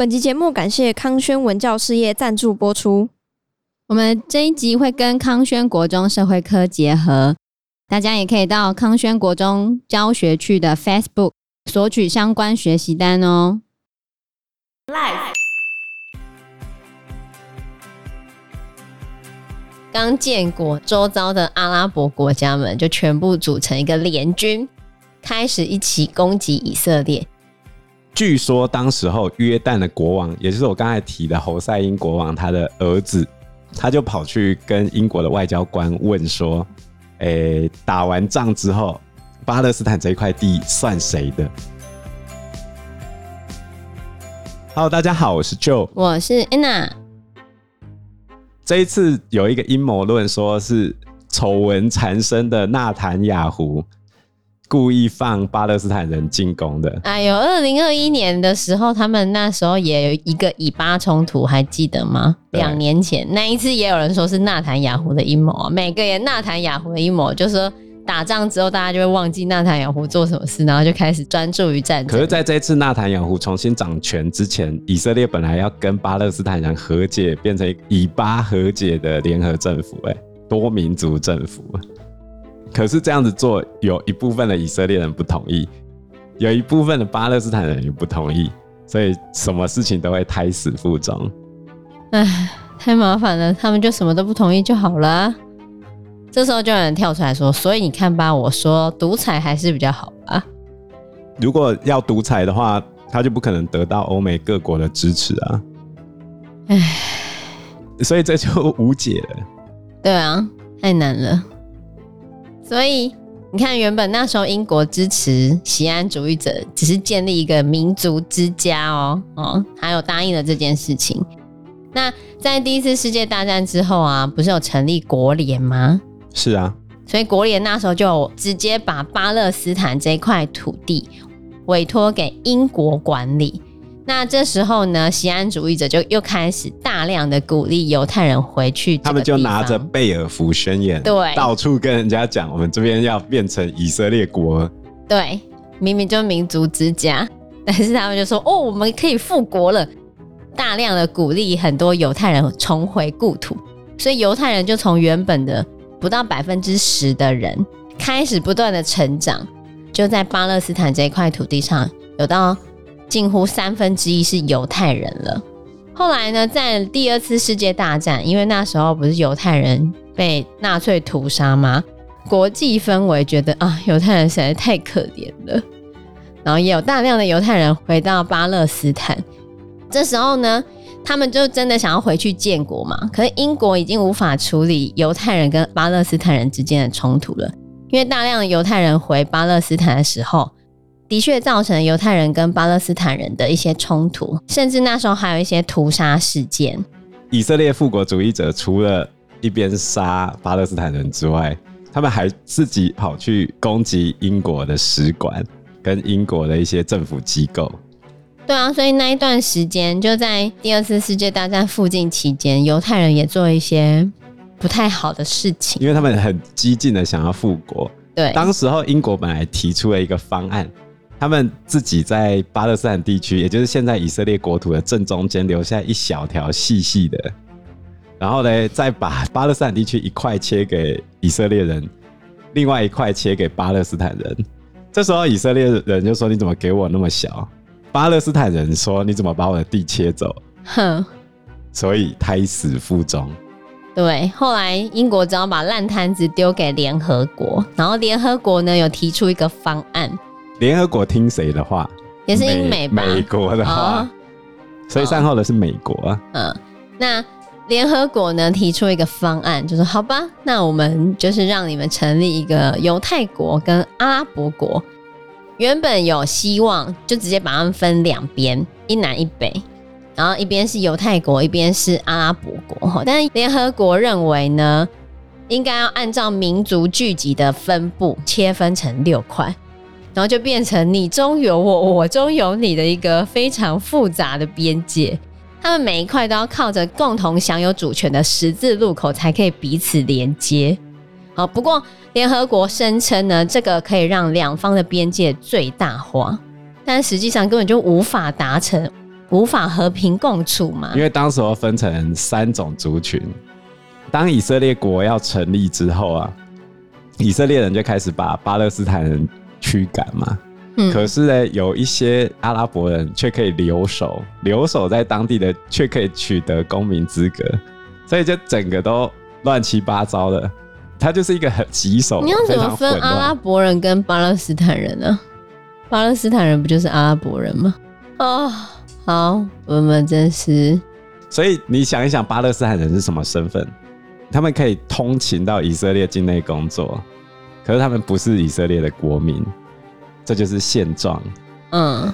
本集节目感谢康轩文教事业赞助播出。我们这一集会跟康轩国中社会科结合，大家也可以到康轩国中教学区的 Facebook 索取相关学习单哦。Live 刚建国，周遭的阿拉伯国家们就全部组成一个联军，开始一起攻击以色列。据说当时候约旦的国王，也就是我刚才提的侯赛因国王，他的儿子。他就跑去跟英国的外交官问说：“诶、欸，打完仗之后，巴勒斯坦这一块地算谁的？”Hello，大家好，我是 Joe，我是 Anna。这一次有一个阴谋论，说是丑闻缠身的纳坦雅胡。故意放巴勒斯坦人进攻的。哎呦，二零二一年的时候，他们那时候也有一个以巴冲突，还记得吗？两年前那一次，也有人说是纳坦雅胡的阴谋啊。每个人纳坦雅胡的阴谋，就是说打仗之后，大家就会忘记纳坦雅胡做什么事，然后就开始专注于战争。可是，在这一次纳坦雅胡重新掌权之前，以色列本来要跟巴勒斯坦人和解，变成以巴和解的联合政府，哎，多民族政府。可是这样子做，有一部分的以色列人不同意，有一部分的巴勒斯坦人也不同意，所以什么事情都会胎死腹中。唉，太麻烦了，他们就什么都不同意就好了。这时候就有人跳出来说：“所以你看吧，我说独裁还是比较好吧。如果要独裁的话，他就不可能得到欧美各国的支持啊。”唉，所以这就无解了。对啊，太难了。所以你看，原本那时候英国支持锡安主义者，只是建立一个民族之家哦哦，还有答应了这件事情。那在第一次世界大战之后啊，不是有成立国联吗？是啊，所以国联那时候就直接把巴勒斯坦这块土地委托给英国管理。那这时候呢，西安主义者就又开始大量的鼓励犹太人回去。他们就拿着贝尔福宣言，对，到处跟人家讲，我们这边要变成以色列国。对，明明就民族之家，但是他们就说，哦，我们可以复国了。大量的鼓励很多犹太人重回故土，所以犹太人就从原本的不到百分之十的人，开始不断的成长，就在巴勒斯坦这一块土地上有到。近乎三分之一是犹太人了。后来呢，在第二次世界大战，因为那时候不是犹太人被纳粹屠杀吗？国际氛围觉得啊，犹太人实在太可怜了。然后也有大量的犹太人回到巴勒斯坦。这时候呢，他们就真的想要回去建国嘛。可是英国已经无法处理犹太人跟巴勒斯坦人之间的冲突了，因为大量的犹太人回巴勒斯坦的时候。的确造成犹太人跟巴勒斯坦人的一些冲突，甚至那时候还有一些屠杀事件。以色列复国主义者除了一边杀巴勒斯坦人之外，他们还自己跑去攻击英国的使馆跟英国的一些政府机构。对啊，所以那一段时间就在第二次世界大战附近期间，犹太人也做一些不太好的事情，因为他们很激进的想要复国。对，当时候英国本来提出了一个方案。他们自己在巴勒斯坦地区，也就是现在以色列国土的正中间留下一小条细细的，然后呢，再把巴勒斯坦地区一块切给以色列人，另外一块切给巴勒斯坦人。这时候以色列人就说：“你怎么给我那么小？”巴勒斯坦人说：“你怎么把我的地切走？”哼，所以胎死腹中。对，后来英国只好把烂摊子丢给联合国，然后联合国呢有提出一个方案。联合国听谁的话？也是英美吧？美国的话，哦、所以善后的是美国啊。嗯，那联合国呢提出一个方案，就是好吧，那我们就是让你们成立一个犹太国跟阿拉伯国。原本有希望就直接把他们分两边，一南一北，然后一边是犹太国，一边是阿拉伯国。但是联合国认为呢，应该要按照民族聚集的分布切分成六块。然后就变成你中有我，我中有你的一个非常复杂的边界。他们每一块都要靠着共同享有主权的十字路口才可以彼此连接。好，不过联合国声称呢，这个可以让两方的边界最大化，但实际上根本就无法达成。无法和平共处嘛。因为当时候分成三种族群，当以色列国要成立之后啊，以色列人就开始把巴勒斯坦人驱赶嘛。可是呢，有一些阿拉伯人却可以留守，留守在当地的却可以取得公民资格，所以就整个都乱七八糟的。他就是一个很棘手。你要怎么分阿拉伯人跟巴勒斯坦人呢？巴勒斯坦人不就是阿拉伯人吗？哦，好，我们真是。所以你想一想，巴勒斯坦人是什么身份？他们可以通勤到以色列境内工作，可是他们不是以色列的国民，这就是现状。嗯，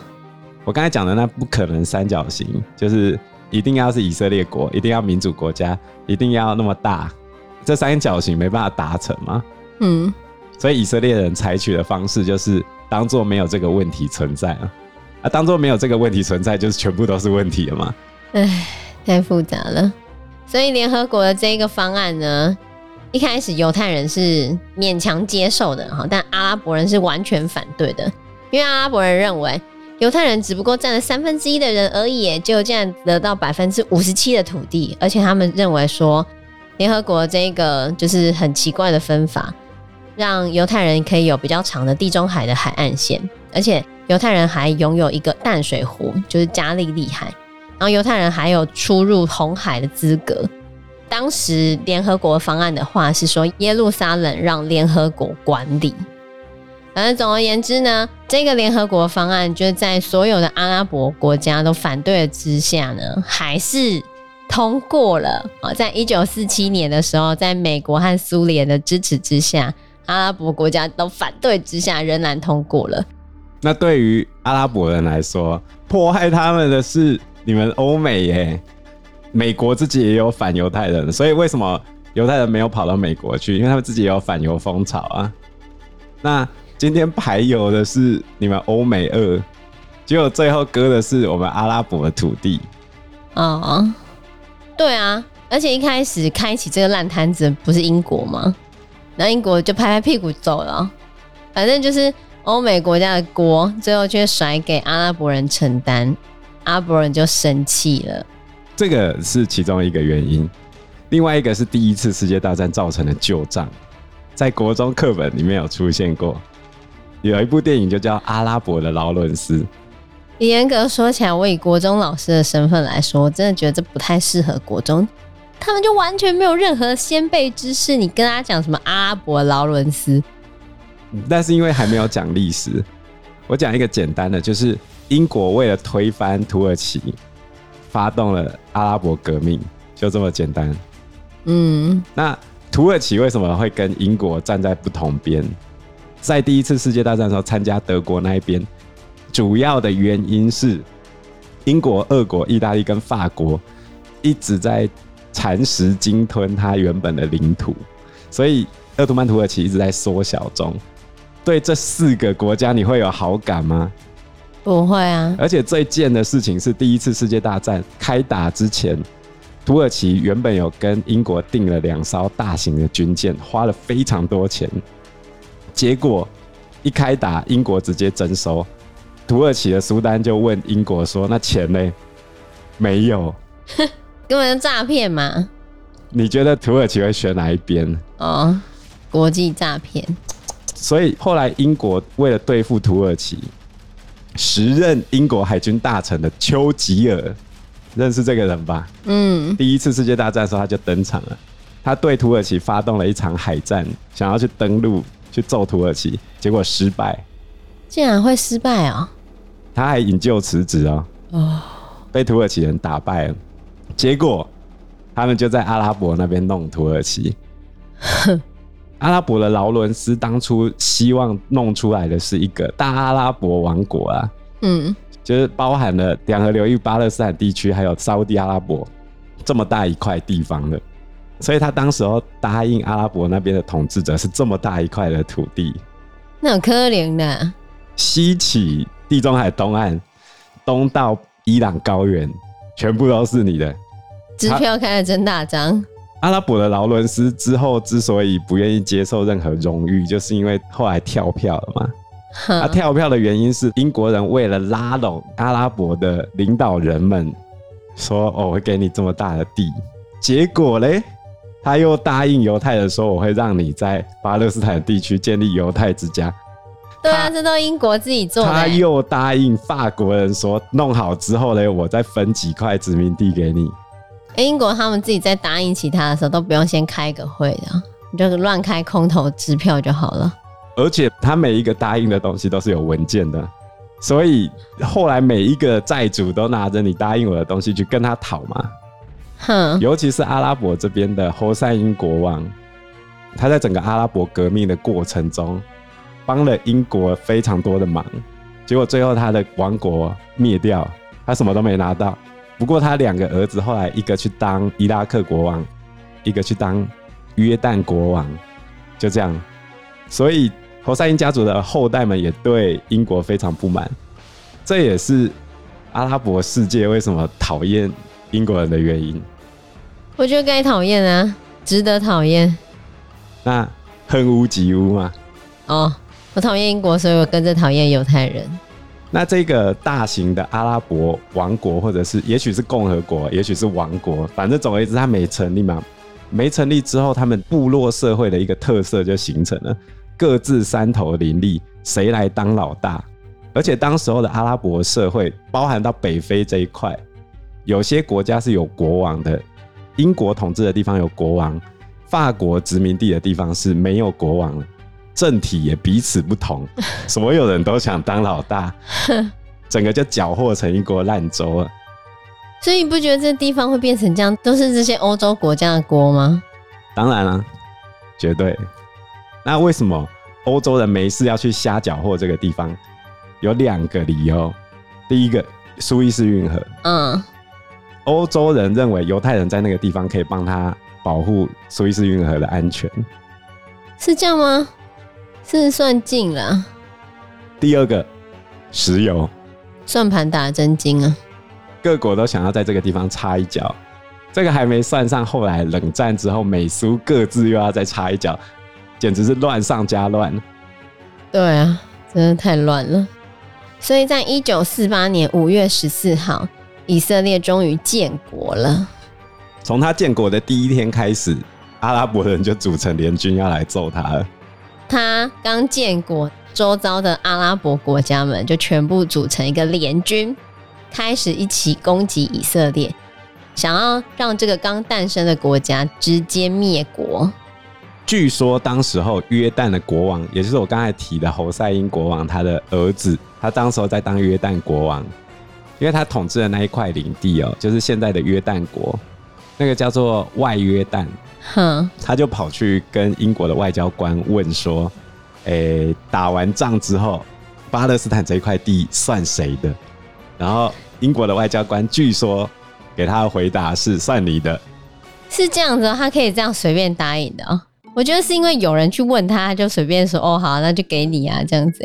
我刚才讲的那不可能三角形，就是一定要是以色列国，一定要民主国家，一定要那么大。这三角形没办法达成吗？嗯，所以以色列人采取的方式就是当做没有这个问题存在啊，啊，当做没有这个问题存在，就是全部都是问题了吗？唉，太复杂了。所以联合国的这个方案呢，一开始犹太人是勉强接受的哈，但阿拉伯人是完全反对的，因为阿拉伯人认为犹太人只不过占了三分之一的人而已，就这样得到百分之五十七的土地，而且他们认为说。联合国这个就是很奇怪的分法，让犹太人可以有比较长的地中海的海岸线，而且犹太人还拥有一个淡水湖，就是加利利海。然后犹太人还有出入红海的资格。当时联合国方案的话是说，耶路撒冷让联合国管理。反正总而言之呢，这个联合国方案就在所有的阿拉伯国家都反对之下呢，还是。通过了啊！在一九四七年的时候，在美国和苏联的支持之下，阿拉伯国家都反对之下，仍然通过了。那对于阿拉伯人来说，迫害他们的是你们欧美耶。美国自己也有反犹太人，所以为什么犹太人没有跑到美国去？因为他们自己也有反犹风潮啊。那今天排犹的是你们欧美二，结果最后割的是我们阿拉伯的土地啊。对啊，而且一开始开启这个烂摊子不是英国吗？然后英国就拍拍屁股走了，反正就是欧美国家的锅，最后却甩给阿拉伯人承担，阿拉伯人就生气了。这个是其中一个原因，另外一个是第一次世界大战造成的旧账，在国中课本里面有出现过，有一部电影就叫《阿拉伯的劳伦斯》。严格说起来，我以国中老师的身份来说，我真的觉得这不太适合国中。他们就完全没有任何先辈知识，你跟他讲什么阿拉伯劳伦斯？但是因为还没有讲历史，我讲一个简单的，就是英国为了推翻土耳其，发动了阿拉伯革命，就这么简单。嗯，那土耳其为什么会跟英国站在不同边？在第一次世界大战的时候，参加德国那一边。主要的原因是英国、俄国、意大利跟法国一直在蚕食、鲸吞它原本的领土，所以鄂图曼土耳其一直在缩小中。对这四个国家，你会有好感吗？不会啊！而且最贱的事情是，第一次世界大战开打之前，土耳其原本有跟英国订了两艘大型的军舰，花了非常多钱，结果一开打，英国直接征收。土耳其的苏丹就问英国说：“那钱呢？没有，根本就诈骗嘛？你觉得土耳其会选哪一边？哦，国际诈骗。所以后来英国为了对付土耳其，时任英国海军大臣的丘吉尔，认识这个人吧？嗯，第一次世界大战的时候他就登场了，他对土耳其发动了一场海战，想要去登陆去揍土耳其，结果失败。竟然会失败啊！他还引咎辞职哦，哦，被土耳其人打败了，结果他们就在阿拉伯那边弄土耳其。阿拉伯的劳伦斯当初希望弄出来的是一个大阿拉伯王国啊，嗯，就是包含了两河流域、巴勒斯坦地区，还有沙乌地阿拉伯这么大一块地方的，所以他当时候答应阿拉伯那边的统治者是这么大一块的土地，那很可怜的，西起。地中海东岸，东到伊朗高原，全部都是你的。支票开的真大张。阿拉伯的劳伦斯之后之所以不愿意接受任何荣誉，就是因为后来跳票了嘛。他跳票的原因是英国人为了拉拢阿拉伯的领导人们，说：“哦，我会给你这么大的地。”结果嘞，他又答应犹太人说：“我会让你在巴勒斯坦地区建立犹太之家。”对啊，这都英国自己做的。他又答应法国人说：“弄好之后嘞，我再分几块殖民地给你。”英国他们自己在答应其他的时候，都不用先开个会的，你就是乱开空头支票就好了。而且他每一个答应的东西都是有文件的，所以后来每一个债主都拿着你答应我的东西去跟他讨嘛。哼，尤其是阿拉伯这边的侯赛因国王，他在整个阿拉伯革命的过程中，帮了英国非常多的忙，结果最后他的王国灭掉，他什么都没拿到。不过他两个儿子后来一个去当伊拉克国王，一个去当约旦国王，就这样。所以侯赛因家族的后代们也对英国非常不满，这也是阿拉伯世界为什么讨厌英国人的原因。我觉得该讨厌啊，值得讨厌。那恨屋及乌嘛？哦，我讨厌英国，所以我跟着讨厌犹太人。那这个大型的阿拉伯王国，或者是也许是共和国，也许是王国，反正总而言之，它没成立嘛。没成立之后，他们部落社会的一个特色就形成了，各自山头林立，谁来当老大？而且当时候的阿拉伯社会，包含到北非这一块，有些国家是有国王的，英国统治的地方有国王，法国殖民地的地方是没有国王的。政体也彼此不同，所有人都想当老大，整个就搅和成一锅烂粥了。所以你不觉得这地方会变成这样，都是这些欧洲国家的锅吗？当然了、啊，绝对。那为什么欧洲人没事要去瞎搅和这个地方？有两个理由。第一个，苏伊士运河。嗯。欧洲人认为犹太人在那个地方可以帮他保护苏伊士运河的安全。是这样吗？是算近了。第二个，石油，算盘打得真精啊！各国都想要在这个地方插一脚，这个还没算上后来冷战之后，美苏各自又要再插一脚，简直是乱上加乱。对啊，真的太乱了。所以在一九四八年五月十四号，以色列终于建国了。从他建国的第一天开始，阿拉伯人就组成联军要来揍他了。他刚建国，周遭的阿拉伯国家们就全部组成一个联军，开始一起攻击以色列，想要让这个刚诞生的国家直接灭国。据说当时候约旦的国王，也就是我刚才提的侯赛因国王，他的儿子，他当时候在当约旦国王，因为他统治的那一块领地哦，就是现在的约旦国，那个叫做外约旦。哼，他就跑去跟英国的外交官问说：“诶、欸，打完仗之后，巴勒斯坦这一块地算谁的？”然后英国的外交官据说给他的回答是：“算你的。”是这样子，他可以这样随便答应的哦。我觉得是因为有人去问他，他就随便说：“哦，好，那就给你啊。”这样子。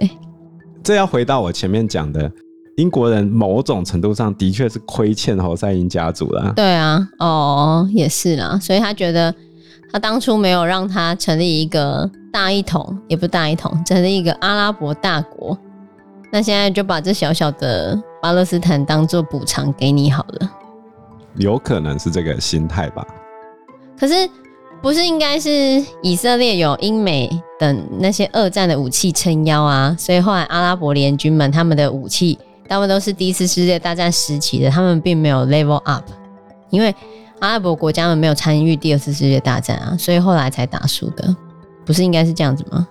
这要回到我前面讲的，英国人某种程度上的确是亏欠侯赛因家族了。对啊，哦，也是啦，所以他觉得。他当初没有让他成立一个大一统，也不大一统，成立一个阿拉伯大国。那现在就把这小小的巴勒斯坦当做补偿给你好了。有可能是这个心态吧。可是不是应该是以色列有英美等那些二战的武器撑腰啊？所以后来阿拉伯联军们他们的武器大部分都是第一次世界大战时期的，他们并没有 level up，因为。阿拉伯国家们没有参与第二次世界大战啊，所以后来才打输的，不是应该是这样子吗？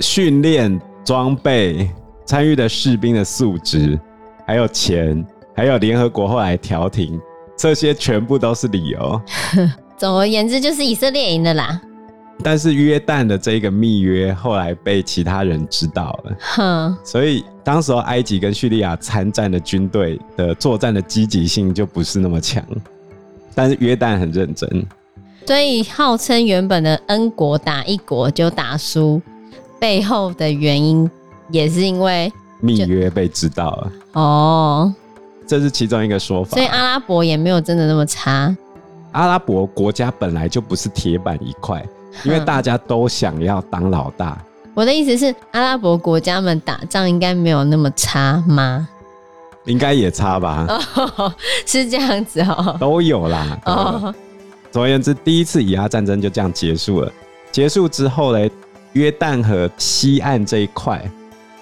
训练、装备、参与的士兵的素质，还有钱，还有联合国后来调停，这些全部都是理由。总而言之，就是以色列赢了啦。但是约旦的这个密约后来被其他人知道了，哼，所以当时候埃及跟叙利亚参战的军队的作战的积极性就不是那么强。但是约旦很认真，所以号称原本的恩国打一国就打输，背后的原因也是因为密约被知道了。哦，这是其中一个说法。所以阿拉伯也没有真的那么差。阿拉伯国家本来就不是铁板一块，因为大家都想要当老大，我的意思是，阿拉伯国家们打仗应该没有那么差吗？应该也差吧？哦，是这样子哦，都有啦。哦，总而言之，第一次以阿战争就这样结束了。结束之后呢，约旦河西岸这一块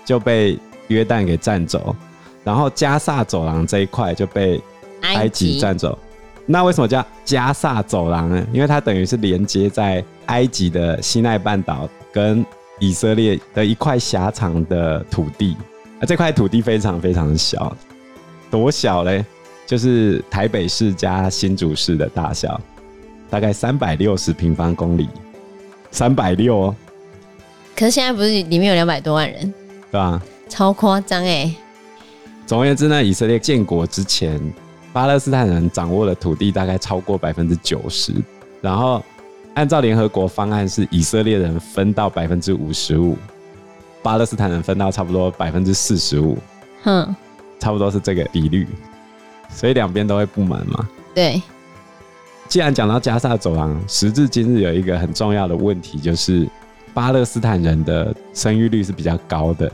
就被约旦给占走，然后加萨走廊这一块就被埃及占走。那为什么叫加萨走廊呢？因为它等于是连接在埃及的西奈半岛跟以色列的一块狭长的土地。啊，这块土地非常非常小。多小嘞？就是台北市加新竹市的大小，大概三百六十平方公里，三百六哦。可是现在不是里面有两百多万人，对吧？超夸张哎！总而言之呢，以色列建国之前，巴勒斯坦人掌握的土地大概超过百分之九十，然后按照联合国方案，是以色列人分到百分之五十五，巴勒斯坦人分到差不多百分之四十五。哼。差不多是这个比率，所以两边都会不满嘛。对。既然讲到加萨走廊，时至今日有一个很重要的问题，就是巴勒斯坦人的生育率是比较高的。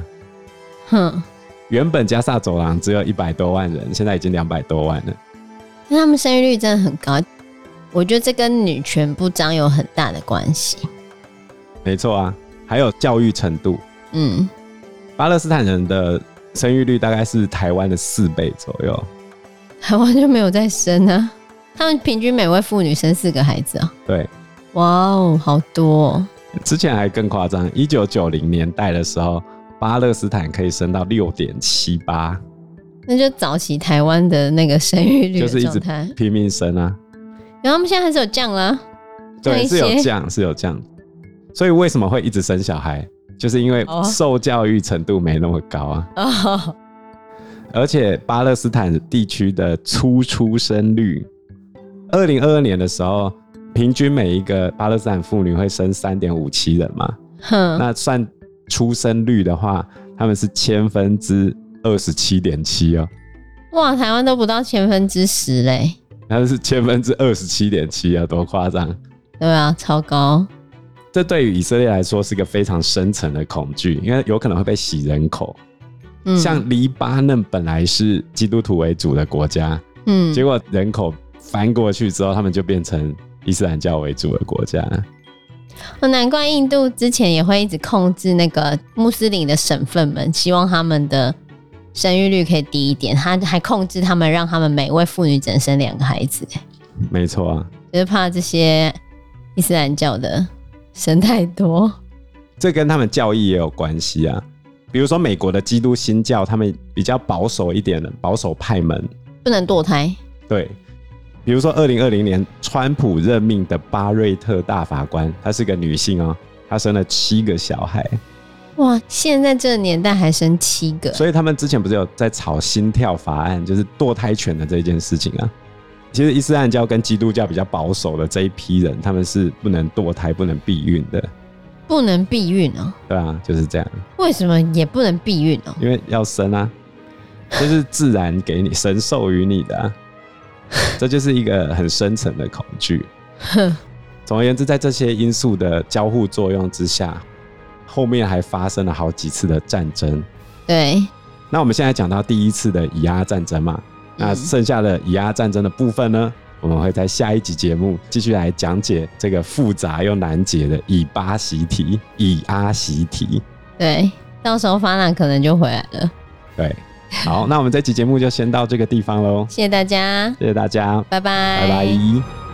哼。原本加萨走廊只有一百多万人，现在已经两百多万了。那他们生育率真的很高，我觉得这跟女权不彰有很大的关系。没错啊，还有教育程度。嗯。巴勒斯坦人的。生育率大概是台湾的四倍左右，台湾就没有再生啊？他们平均每位妇女生四个孩子啊？对，哇哦，好多哦！之前还更夸张，一九九零年代的时候，巴勒斯坦可以升到六点七八，那就早期台湾的那个生育率就是一直拼命生啊。然后他们现在还是有降了，对，是有降，是有降。所以为什么会一直生小孩？就是因为受教育程度没那么高啊，oh. 而且巴勒斯坦地区的初出生率，二零二二年的时候，平均每一个巴勒斯坦妇女会生三点五七人嘛.那算出生率的话，他们是千分之二十七点七哦。哇，台湾都不到千分之十嘞，他们是千分之二十七点七啊，多夸张！对啊，超高。这对于以色列来说是一个非常深层的恐惧，因为有可能会被洗人口。嗯，像黎巴嫩本来是基督徒为主的国家，嗯，结果人口翻过去之后，他们就变成伊斯兰教为主的国家。哦，难怪印度之前也会一直控制那个穆斯林的省份们，希望他们的生育率可以低一点。他还控制他们，让他们每位妇女只能生两个孩子。没错啊，就是怕这些伊斯兰教的。生太多，这跟他们教义也有关系啊。比如说美国的基督新教，他们比较保守一点的保守派们，不能堕胎。对，比如说二零二零年川普任命的巴瑞特大法官，她是个女性哦，她生了七个小孩。哇，现在这个年代还生七个，所以他们之前不是有在吵心跳法案，就是堕胎权的这件事情啊。其实伊斯兰教跟基督教比较保守的这一批人，他们是不能堕胎、不能避孕的。不能避孕哦？对啊，就是这样。为什么也不能避孕哦？因为要生啊，这是自然给你、神授予你的啊。这就是一个很深层的恐惧。总而言之，在这些因素的交互作用之下，后面还发生了好几次的战争。对。那我们现在讲到第一次的以阿战争嘛。那剩下的以阿战争的部分呢，我们会在下一集节目继续来讲解这个复杂又难解的以巴习题、以阿习题。对，到时候法兰可能就回来了。对，好，那我们这期节目就先到这个地方喽。谢谢大家，谢谢大家，拜拜，拜拜。